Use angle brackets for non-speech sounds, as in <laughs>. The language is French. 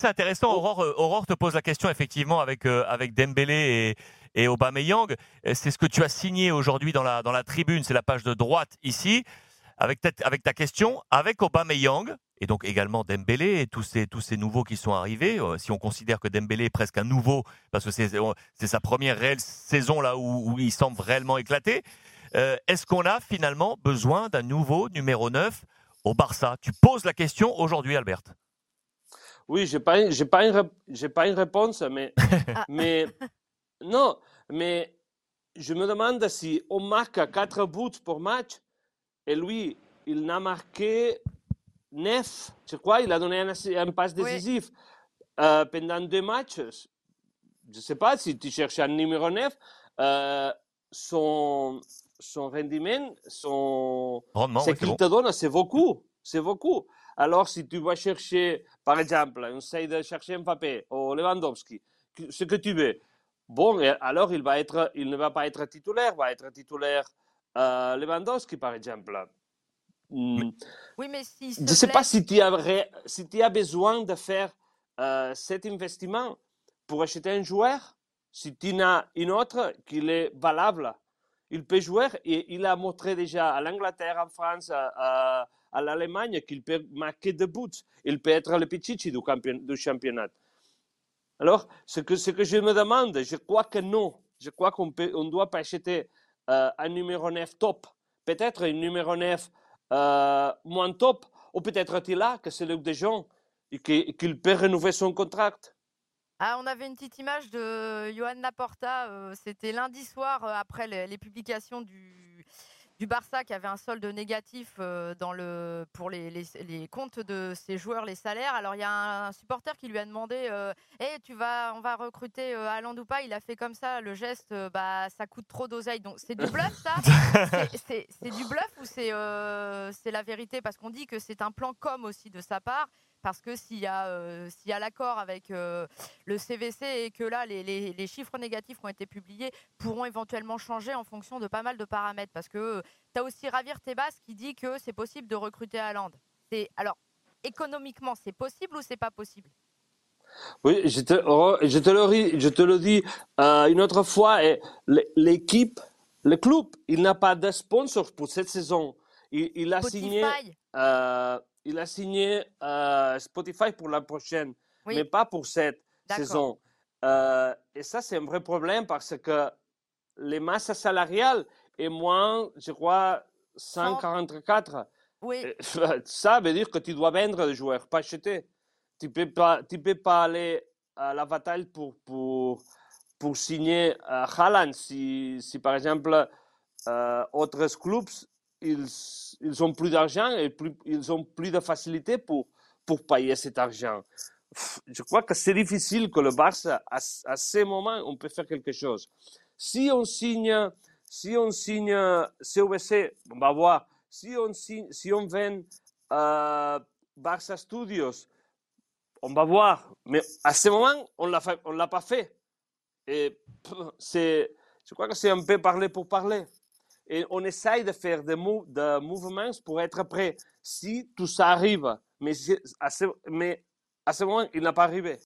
C'est intéressant. Oh. Aurore, Aurore, te pose la question effectivement avec avec Dembélé et, et Aubameyang. C'est ce que tu as signé aujourd'hui dans la dans la tribune. C'est la page de droite ici avec ta, avec ta question. Avec Aubameyang, et donc également Dembélé et tous ces, tous ces nouveaux qui sont arrivés. Euh, si on considère que Dembélé est presque un nouveau, parce que c'est, euh, c'est sa première réelle saison là où, il semble réellement éclater, euh, est-ce qu'on a finalement besoin d'un nouveau numéro 9 au Barça? Tu poses la question aujourd'hui, Albert. Oui, je n'ai pas, j'ai pas, une, j'ai pas une réponse, mais, <laughs> ah. mais non, mais je me demande si on marque 4 buts pour match et lui, il n'a marqué Neuf, je crois, il a donné un, passe décisif euh, pendant deux matchs. Je ne sais pas si tu cherches un numéro 9. Euh, son, son rendement, son, ce qu'il te donne, c'est beaucoup. C'est beaucoup. Alors, si tu vas chercher, par exemple, on essaye de chercher Mbappé ou Lewandowski, ce que tu veux, bon, alors il, va être, il ne va pas être titulaire, va être titulaire euh, Lewandowski, par exemple. Hmm. Oui, mais si. Je ne sais pas si tu as, si tu as besoin de faire euh, cet investissement pour acheter un joueur. Si tu as une autre qui est valable, il peut jouer et il a montré déjà à l'Angleterre, en France, à, l'Allemagne qu'il peut marquer des buts. Il peut être le petit du, du championnat. Alors, ce que, ce que je me demande, je crois que non. Je crois qu'on ne on doit pas acheter euh, un numéro 9 top. Peut-être un numéro 9 euh, moins top, ou peut-être là que c'est Luc de Jong et qu'il peut renouveler son contrat. Ah, on avait une petite image de Johan Laporta, euh, c'était lundi soir euh, après les, publications du, du Barça qui avait un solde négatif dans le, pour les, les, comptes de ses joueurs, les salaires. Alors il y a un, supporter qui lui a demandé hey, tu vas, on va recruter Alain ou pas? Il a fait comme ça, le geste bah, ça coûte trop d'oseille. Donc c'est du bluff ça? <laughs> C'est du bluff ou c'est la vérité? Parce qu'on dit que c'est un plan com aussi de sa part parce que s'il y a, euh, a l'accord avec euh, le CVC et que là, les, chiffres négatifs qui ont été publiés pourront éventuellement changer en fonction de pas mal de paramètres. Parce que euh, tu as aussi Ravir Tebas qui dit que c'est possible de recruter à Land. Alors, économiquement, c'est possible ou c'est pas possible? Oui, je te, oh, je te, le, je te le dis une autre fois, l'équipe, le club, il n'a pas de sponsor pour cette saison. Il, il a signé il a signé euh, Spotify pour la prochaine, mais pas pour cette saison. Euh, et ça, c'est un vrai problème parce que les masses salariales est moins, je crois, 144. Oui. <laughs> Ça veut dire que tu dois vendre des joueurs, pas acheter. Tu ne peux, pas, tu peux pas aller à la bataille pour, pour, pour signer euh, Haaland si, si, par exemple, euh, autres clubs ils, ils ont plus d'argent et ils ont plus de facilité pour, pour payer cet argent. Je crois que c'est difficile que le Barça, à, à ce moment, on peut faire quelque chose. Si on signe, si on signe CVC, on va voir. Si on signe, si on vend euh, Barça Studios, on va voir. Mais à ce moment, on on l'a pas fait. Et c'est, je crois que c'est un peu parler pour parler et on essaye de faire des, mouvements pour être prêt si tout ça arrive. Mais à ce, mais à ce moment, il n'a pas arrivé.